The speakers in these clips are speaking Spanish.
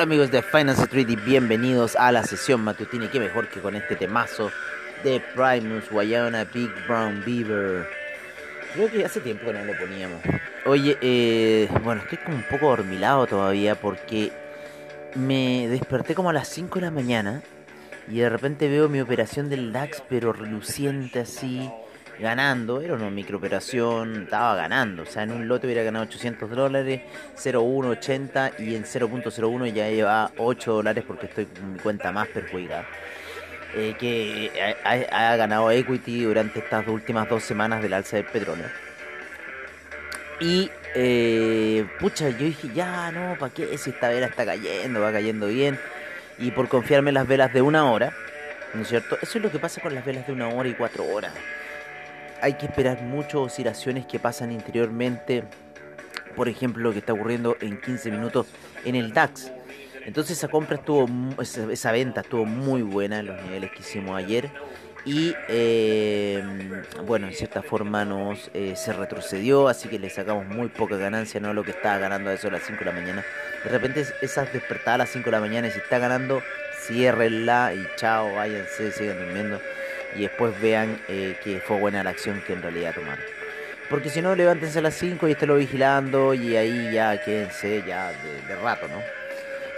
Hola amigos de Finance Street y bienvenidos a la sesión matutina y qué mejor que con este temazo de Primus Guayana Big Brown Beaver. Creo que hace tiempo que no lo poníamos. Oye, eh, bueno, estoy como un poco dormilado todavía porque me desperté como a las 5 de la mañana y de repente veo mi operación del DAX pero reluciente así ganando, era una microoperación, estaba ganando, o sea, en un lote hubiera ganado 800 dólares, 0,180 y en 0.01 ya lleva 8 dólares porque estoy con mi cuenta más perjudicada. Eh, que ha, ganado equity durante estas últimas dos semanas del alza del petróleo. Y, eh, pucha, yo dije, ya, no, ¿para qué? Si esta vela está cayendo, va cayendo bien. Y por confiarme en las velas de una hora, ¿no es cierto? Eso es lo que pasa con las velas de una hora y cuatro horas hay que esperar muchas oscilaciones que pasan interiormente. Por ejemplo, lo que está ocurriendo en 15 minutos en el DAX. Entonces esa compra estuvo, esa, venta estuvo muy buena en los niveles que hicimos ayer. Y eh, bueno, en cierta forma nos eh, se retrocedió, así que le sacamos muy poca ganancia, no lo que estaba ganando a eso a las 5 de la mañana. De repente esas despertadas a las 5 de la mañana y si está ganando, ciérrenla y chao, váyanse, sigan durmiendo y después vean eh, que fue buena la acción que en realidad tomaron. Porque si no, levántense a las 5 y esténlo vigilando y ahí ya quédense ya de, rato, ¿no?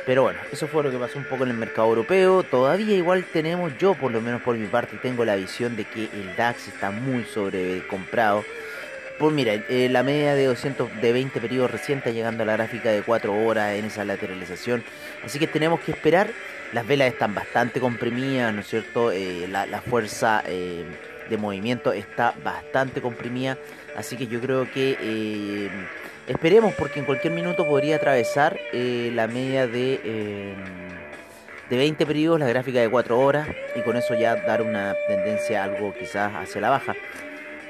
Pero bueno, eso fue lo que pasó un poco en el mercado europeo. Todavía igual tenemos, yo por lo menos por mi parte, tengo la visión de que el DAX está muy sobrecomprado. Pues mira, eh, la media de 200 de 20 periodos recientes llegando a la gráfica de 4 horas en esa lateralización. Así que tenemos que esperar las velas están bastante comprimidas, ¿no es cierto? Eh, la, fuerza eh, de movimiento está bastante comprimida, así que yo creo que esperemos porque en cualquier minuto podría atravesar la media de, de 20 periodos, la gráfica de 4 horas, y con eso ya dar una tendencia algo quizás hacia la baja.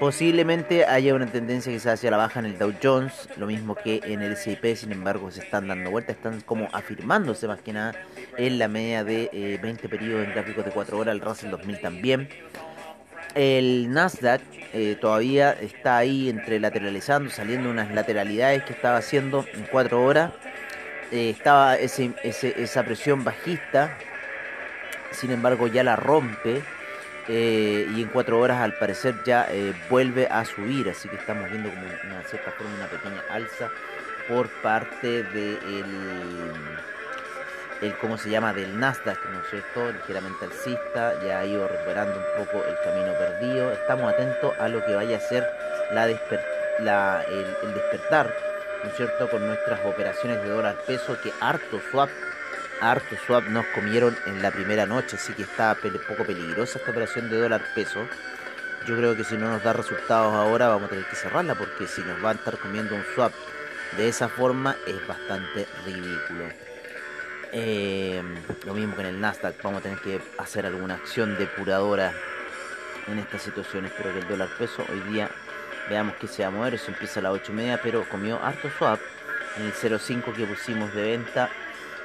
Posiblemente haya una tendencia quizás hacia la baja en el Dow Jones, lo mismo que en el S&P, sin embargo se están dando vueltas, están como afirmándose más que nada en la media de 20 eh, periodos en gráficos de 4 horas, el Russell 2000 también. El Nasdaq eh, todavía está ahí entre lateralizando, saliendo unas lateralidades que estaba haciendo en 4 horas. Eh, estaba ese, esa presión bajista, sin embargo ya la rompe eh, y en cuatro horas al parecer ya eh, vuelve a subir, así que estamos viendo como una cierta forma una pequeña alza por parte de el, ¿cómo se llama? del Nasdaq, ¿no cierto? ligeramente alcista, ya ha ido recuperando un poco el camino perdido, estamos atentos a lo que vaya a ser la, el, despertar, ¿no cierto? con nuestras operaciones de dólar peso que harto swap harto swap nos comieron en la primera noche, así que está poco peligrosa esta operación de dólar peso. Yo creo que si no nos da resultados ahora vamos a tener que cerrarla porque si nos va a estar comiendo un swap de esa forma es bastante ridículo. Eh, lo mismo que en el Nasdaq, vamos a tener que hacer alguna acción depuradora en estas situaciones. Pero que el dólar peso hoy día veamos que se va a mover. Eso empieza a las 8 y media, pero comió harto swap en el 0.5 que pusimos de venta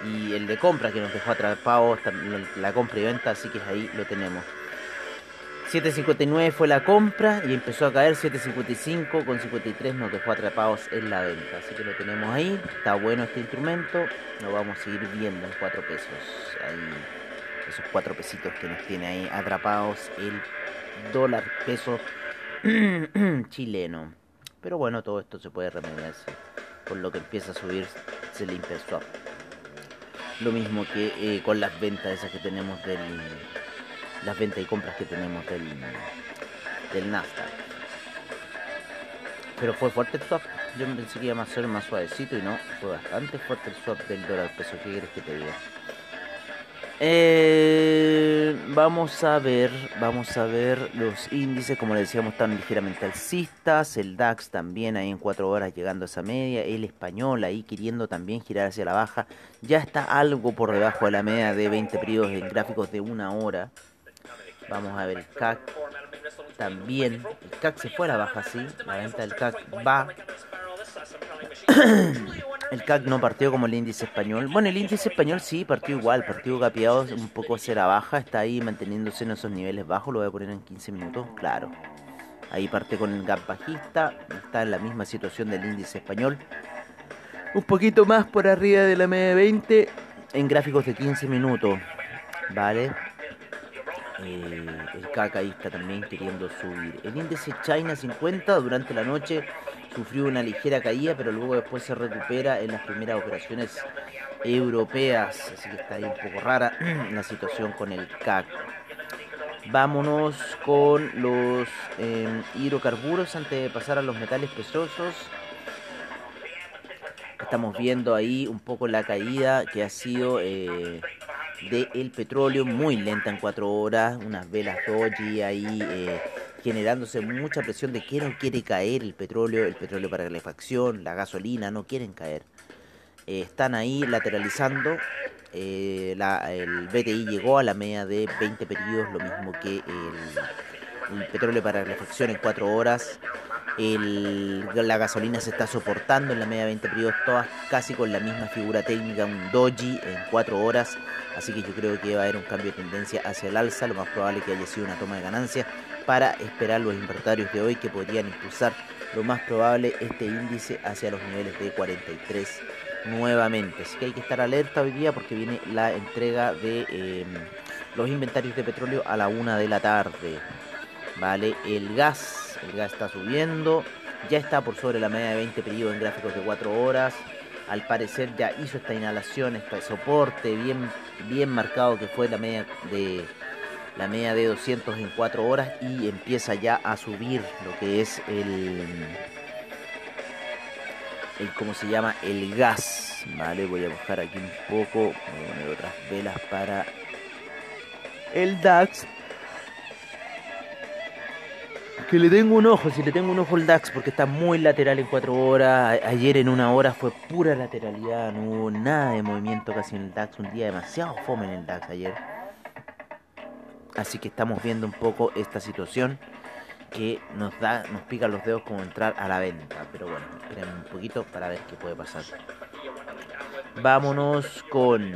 y el de compra que nos dejó atrapados, la compra y venta, así que ahí lo tenemos. 7.59 fue la compra y empezó a caer 7.55 con 53 nos dejó atrapados en la venta. Así que lo tenemos ahí, está bueno este instrumento, lo vamos a seguir viendo en 4 pesos. Ahí, esos 4 pesitos que nos tiene ahí atrapados el dólar peso chileno. Pero bueno, todo esto se puede remediarse. Por lo que empieza a subir, se el swap. Lo mismo que eh, con las ventas esas que tenemos del... Las ventas y compras que tenemos del, del Nasdaq. Pero fue fuerte el swap. Yo pensé que iba a ser más suavecito y no. Fue bastante fuerte el swap del dólar peso. ¿Qué quieres que te diga? Eh, vamos a ver, vamos a ver los índices, como le decíamos, están ligeramente alcistas, el DAX también ahí en 4 horas llegando a esa media, el español ahí queriendo también girar hacia la baja, ya está algo por debajo de la media de 20 periodos en gráficos de una hora. Vamos a ver el CAC también, el CAC se fue a la baja, sí, la venta del CAC va el CAC no partió como el índice español. Bueno, el índice español sí partió igual, partió capeado un poco hacia la baja, está ahí manteniéndose en esos niveles bajos, lo voy a poner en 15 minutos, claro. Ahí parte con el gap bajista, está en la misma situación del índice español. Un poquito más por arriba de la media de 20 en gráficos de 15 minutos, ¿vale? Eh, el CAC ahí está también queriendo subir. El índice China 50 durante la noche sufrió una ligera caída, pero luego después se recupera en las primeras operaciones europeas, así que está ahí un poco rara la situación con el CAC. Vámonos con los em, hidrocarburos antes de pasar a los metales pesosos. Estamos viendo ahí un poco la caída que ha sido eh, del petróleo, muy lenta en cuatro horas, unas velas doji ahí. Eh, generándose mucha presión de que no quiere caer el petróleo, el petróleo para calefacción, la gasolina, no quieren caer. Eh, están ahí lateralizando. Eh, el BTI llegó a la media de 20 periodos, lo mismo que el, petróleo para calefacción en 4 horas. la gasolina se está soportando en la media de 20 periodos, todas casi con la misma figura técnica, un doji en 4 horas. Así que yo creo que va a haber un cambio de tendencia hacia el alza, lo más probable que haya sido una toma de ganancias para esperar los inventarios de hoy que podrían impulsar lo más probable este índice hacia los niveles de 43 nuevamente. Así que hay que estar alerta hoy día porque viene la entrega de em, los inventarios de petróleo a la una de la tarde. Vale, el gas, el gas está subiendo, ya está por sobre la media de 20 periodos en gráficos de 4 horas. Al parecer ya hizo esta inhalación, este soporte bien, bien marcado que fue la media de la media de 200 en 4 horas y empieza ya a subir lo que es el, el ¿cómo se llama? El gas, ¿vale? Voy a buscar aquí un poco, voy a poner otras velas para el DAX. Que le tengo un ojo, si le tengo un ojo al DAX, porque está muy lateral en 4 horas. Ayer en una hora fue pura lateralidad, no hubo nada de movimiento casi en el DAX. Un día demasiado fome en el DAX ayer. Así que estamos viendo un poco esta situación que nos da, nos pica los dedos como entrar a la venta. Pero bueno, esperen un poquito para ver qué puede pasar. Vámonos con.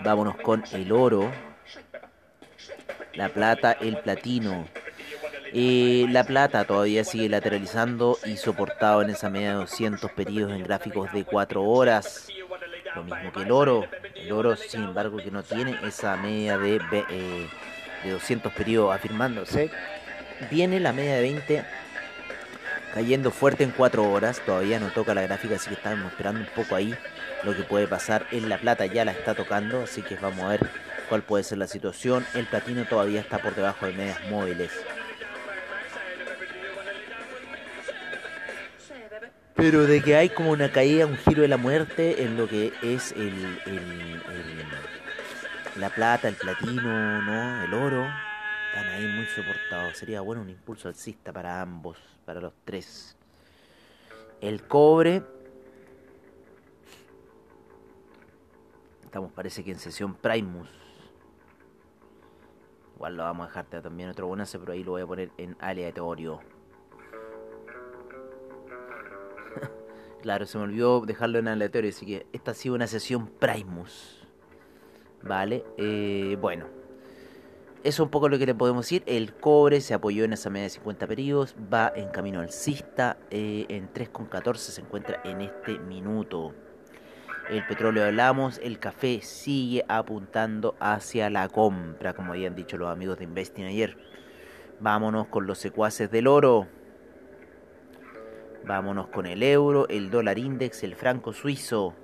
Vámonos con el oro. La plata, el platino. Eh, la plata todavía sigue lateralizando y soportado en esa media de 200 periodos en gráficos de 4 horas. Lo mismo que el oro. El sin embargo, que no tiene esa media de, eh, de 200 periodos afirmándose. Viene la media de 20 cayendo fuerte en 4 horas. Todavía no toca la gráfica, así que estamos esperando un poco ahí lo que puede pasar. En la plata ya la está tocando, así que vamos a ver cuál puede ser la situación. El platino todavía está por debajo de medias móviles. Pero de que hay como una caída, un giro de la muerte en lo que es el, la plata, el platino, ¿no? El oro. Están ahí muy soportados. Sería bueno un impulso alcista para ambos, para los tres. El cobre. Estamos parece que en sesión Primus. Igual lo vamos a dejar también otro bonazo, pero ahí lo voy a poner en aleatorio. Claro, se me olvidó dejarlo en aleatorio, así que esta ha sido una sesión Primus. Vale, eh, bueno. Eso es un poco lo que le podemos decir. El cobre se apoyó en esa media de 50 periodos, va en camino alcista, eh, en 3,14 se encuentra en este minuto. El petróleo hablamos, el café sigue apuntando hacia la compra, como habían dicho los amigos de Investing ayer. Vámonos con los secuaces del oro. Vámonos con el euro, el dólar index, el franco suizo.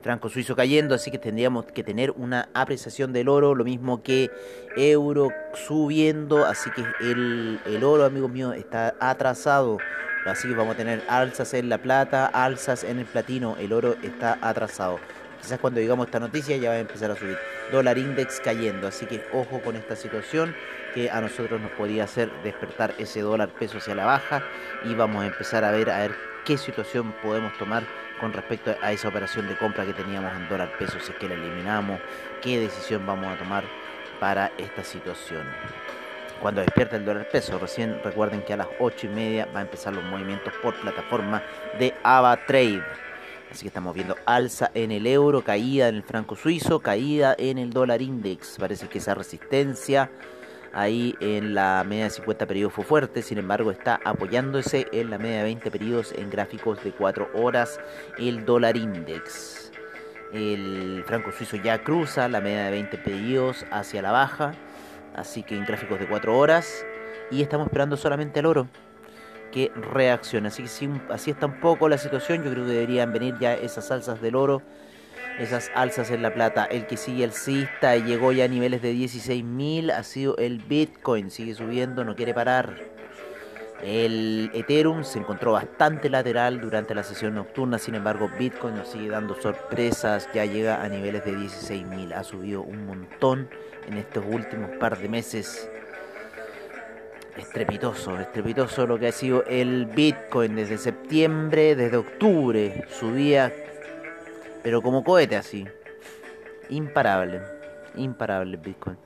franco suizo cayendo, así que tendríamos que tener una apreciación del oro, lo mismo que euro subiendo, así que el, el oro, amigos míos, está atrasado. Así que vamos a tener alzas en la plata, alzas en el platino, el oro está atrasado. Quizás cuando digamos esta noticia ya va a empezar a subir. Dólar index cayendo, así que ojo con esta situación que a nosotros nos podría hacer despertar ese dólar peso hacia la baja y vamos a empezar a ver a ver qué situación podemos tomar con respecto a esa operación de compra que teníamos en dólar peso, si es que la eliminamos, qué decisión vamos a tomar para esta situación. Cuando despierta el dólar peso, recién recuerden que a las 8 y media va a empezar los movimientos por plataforma de AvaTrade. Así que estamos viendo alza en el euro, caída en el franco suizo, caída en el dólar index. Parece que esa resistencia ahí en la media de 50 periodos fue fuerte, sin embargo está apoyándose en la media de 20 periodos en gráficos de 4 horas el dólar index. El franco suizo ya cruza la media de 20 periodos hacia la baja, así que en gráficos de 4 horas y estamos esperando solamente el oro que reaccione. Así si así está un poco la situación, yo creo que deberían venir ya esas alzas del oro esas alzas en la plata. El que sigue alcista llegó ya a niveles de 16.000 ha sido el Bitcoin, sigue subiendo, no quiere parar. El Ethereum se encontró bastante lateral durante la sesión nocturna, sin embargo Bitcoin nos sigue dando sorpresas, ya llega a niveles de 16.000, ha subido un montón en estos últimos par de meses. Estrepitoso, estrepitoso lo que ha sido el Bitcoin desde septiembre, desde octubre, subía pero como cohete así. Imparable. Imparable Bitcoin.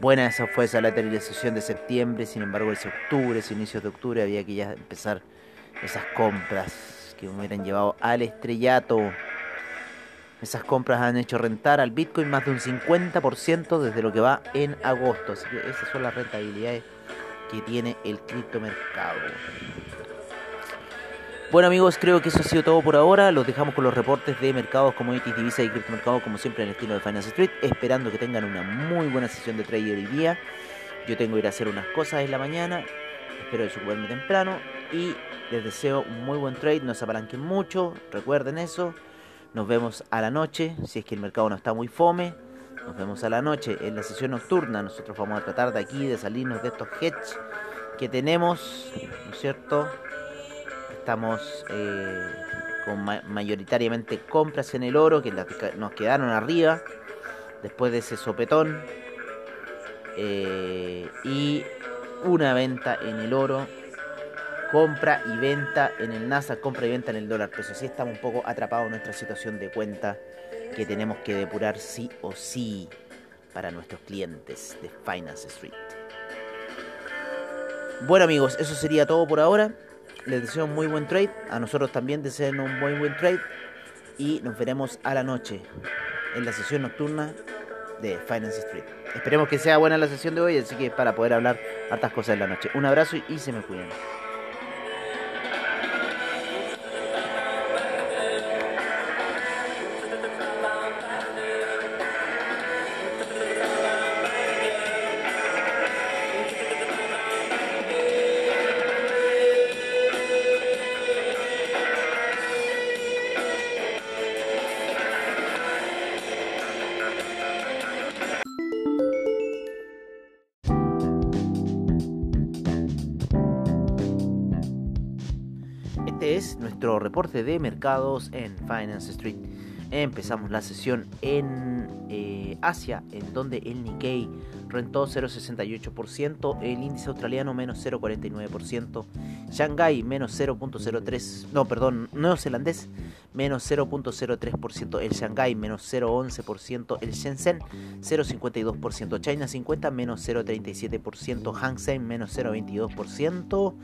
Buena esa fue esa lateralización de septiembre, sin embargo ese octubre, ese inicio de octubre había que ya empezar esas compras que me hubieran llevado al estrellato. Esas compras han hecho rentar al Bitcoin más de un 50% desde lo que va en agosto. Así que esas son las rentabilidades que tiene el criptomercado. Bueno amigos, creo que eso ha sido todo por ahora. Los dejamos con los reportes de mercados, commodities, divisas y criptomercados como siempre en el estilo de Finance Street. Esperando que tengan una muy buena sesión de trade hoy día. Yo tengo que ir a hacer unas cosas en la mañana. Espero desocuparme temprano. Y les deseo un muy buen trade. No se apalanquen mucho. Recuerden eso. Nos vemos a la noche. Si es que el mercado no está muy fome. Nos vemos a la noche en la sesión nocturna. Nosotros vamos a tratar de aquí de salirnos de estos hedge que tenemos. ¿No es cierto? estamos eh, con mayoritariamente compras en el oro que nos quedaron arriba después de ese sopetón eh, y una venta en el oro compra y venta en el NASA compra y venta en el dólar peso así estamos un poco atrapados en nuestra situación de cuenta que tenemos que depurar sí o sí para nuestros clientes de Finance Street bueno amigos, eso sería todo por ahora les deseo un muy buen trade. A nosotros también deseen un muy buen trade. Y nos veremos a la noche en la sesión nocturna de Finance Street. Esperemos que sea buena la sesión de hoy, así que para poder hablar hartas cosas en la noche. Un abrazo y se me cuiden. Reporte de mercados en Finance Street. Empezamos la sesión en eh, Asia, en donde el Nikkei rentó 0,68%, el índice australiano menos 0,49%, Shanghai menos 0,03%, no, perdón, neozelandés menos 0,03%, el Shanghai menos 0,11%, el Shenzhen 0,52%, China 50 menos 0,37%, Hang Seng menos 0,22%,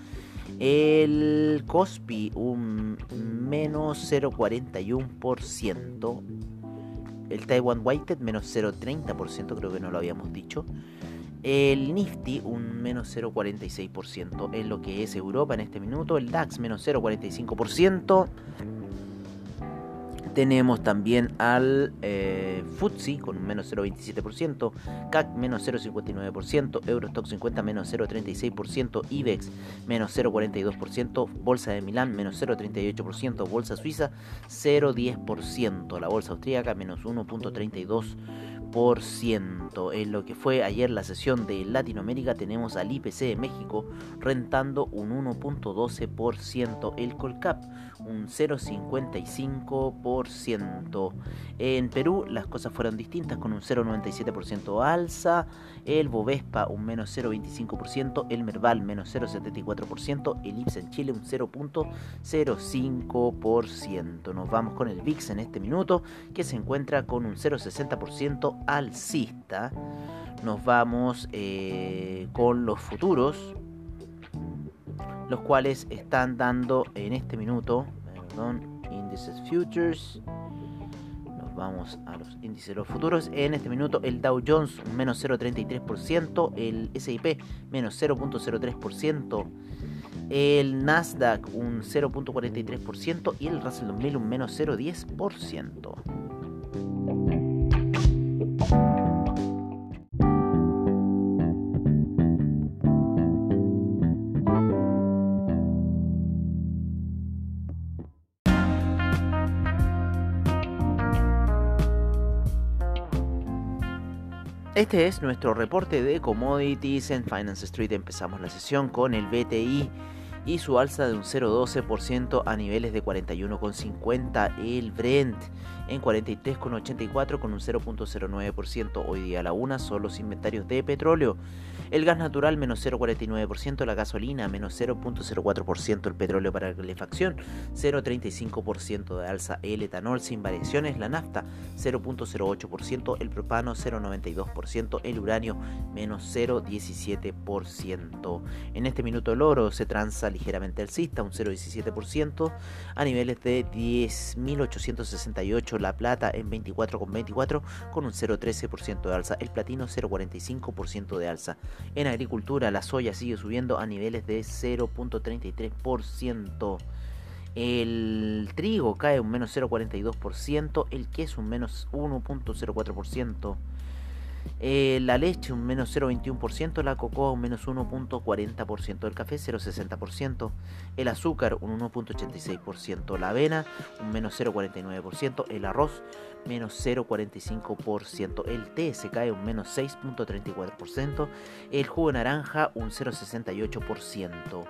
el Cospi un menos 0,41%. El Taiwan Weighted menos 0,30%, creo que no lo habíamos dicho. El Nifty un menos 0,46% en lo que es Europa en este minuto. El DAX menos 0,45%. Tenemos también al eh, FTSE con un menos 0,27%, CAC menos 0,59%, Eurostock 50 menos 0,36%, IBEX menos 0,42%, Bolsa de Milán menos 0,38%, Bolsa Suiza 0,10%, la Bolsa Austríaca menos 1,32%. En lo que fue ayer la sesión de Latinoamérica tenemos al IPC de México rentando un 1.12%, el Colcap un 0.55%. En Perú las cosas fueron distintas con un 0.97% alza, el Bovespa un menos 0.25%, el Merval menos 0.74%, el IPS en Chile un 0.05%. Nos vamos con el VIX en este minuto que se encuentra con un 0.60% alcista. Nos vamos eh, con los futuros, los cuales están dando en este minuto, perdón, índices futures. Nos vamos a los índices de los futuros. En este minuto el Dow Jones un menos 0.33%, el SIP menos 0.03%. El Nasdaq un 0.43% y el Russell 2000 un menos 0.10%. Este es nuestro reporte de commodities en Finance Street. Empezamos la sesión con el BTI y su alza de un 0,12% a niveles de 41,50. El Brent en 43,84 con un 0.09%. Hoy día a la una son los inventarios de petróleo. El gas natural menos 0,49%, la gasolina menos 0,04%, el petróleo para calefacción 0,35% de alza, el etanol sin variaciones, la nafta 0,08%, el propano 0,92%, el uranio menos 0,17%. En este minuto el oro se transa ligeramente alcista, un 0,17% a niveles de 10.868, la plata en 24,24 con un 0,13% de alza, el platino 0,45% de alza. En agricultura, la soya sigue subiendo a niveles de 0.33%. El trigo cae un menos 0.42%, el queso un menos 1.04%, eh, la leche un menos 0,21%, la cocoa un menos 1.40%, el café 0,60%, el azúcar un 1.86%, la avena un menos 0,49%, el arroz menos 0,45%, el té se cae un menos 6.34%, el jugo de naranja un 0,68%.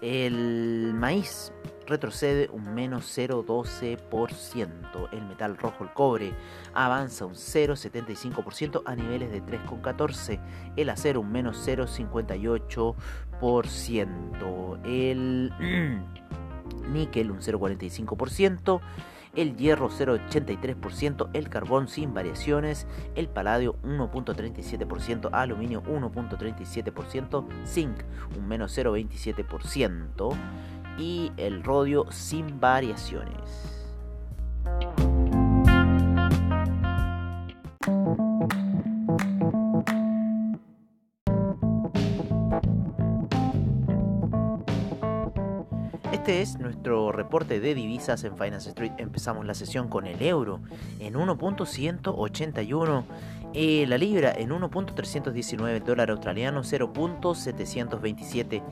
El maíz retrocede un menos 0,12%. El metal rojo, el cobre, avanza un 0,75% a niveles de 3,14%. El acero un menos 0,58%. El níquel un 0,45% el hierro 0,83%, el carbón sin variaciones, el paladio 1,37%, aluminio 1,37%, zinc un menos 0,27% y el rodio sin variaciones. Este es nuestro reporte de divisas en Finance Street. Empezamos la sesión con el euro en 1.181, eh, la libra en 1.319, el dólar australiano 0.727.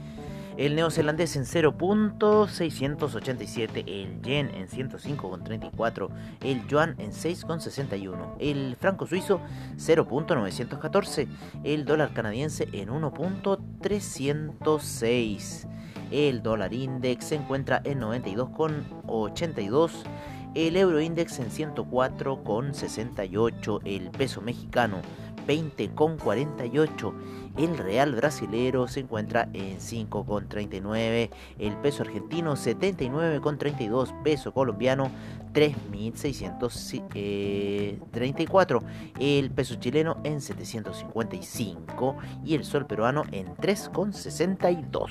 El neozelandés en 0.687, el yen en 105,34, el yuan en 6,61, el franco suizo 0.914, el dólar canadiense en 1.306. El dólar index se encuentra en 92,82. El euro index en 104,68. El peso mexicano 20,48. El real brasilero se encuentra en 5,39. El peso argentino 79,32. Peso colombiano 3.634. El peso chileno en 755. Y el sol peruano en 3,62.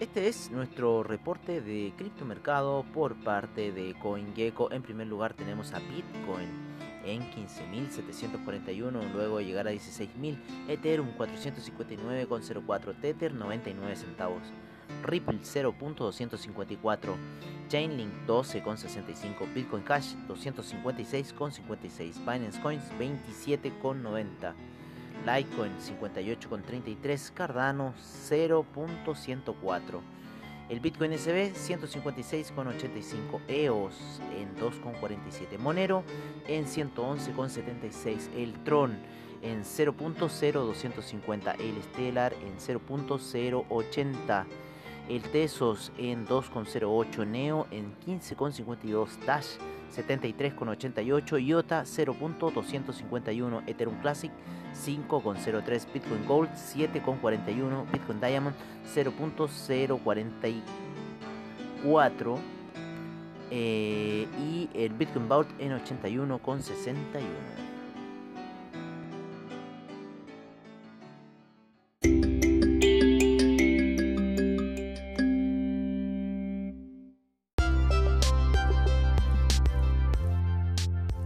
Este es nuestro reporte de criptomercado por parte de CoinGecko. En primer lugar tenemos a Bitcoin en 15.741, luego llegar a 16.000, Ethereum 459,04, Tether 99 centavos, Ripple 0.254, Chainlink 12,65, Bitcoin Cash 256,56, Binance Coins 27,90. Litecoin 58,33, Cardano 0.104. El Bitcoin SB 156,85, EOS en 2,47, Monero en 111,76, el Tron en 0.0250, el Stellar en 0.080, el Tesos en 2,08, Neo en 15,52, Dash 73,88, IOTA 0.251, Ethereum Classic 5,03, Bitcoin Gold 7,41, Bitcoin Diamond 0.044 eh, y el Bitcoin Vault en 81,61.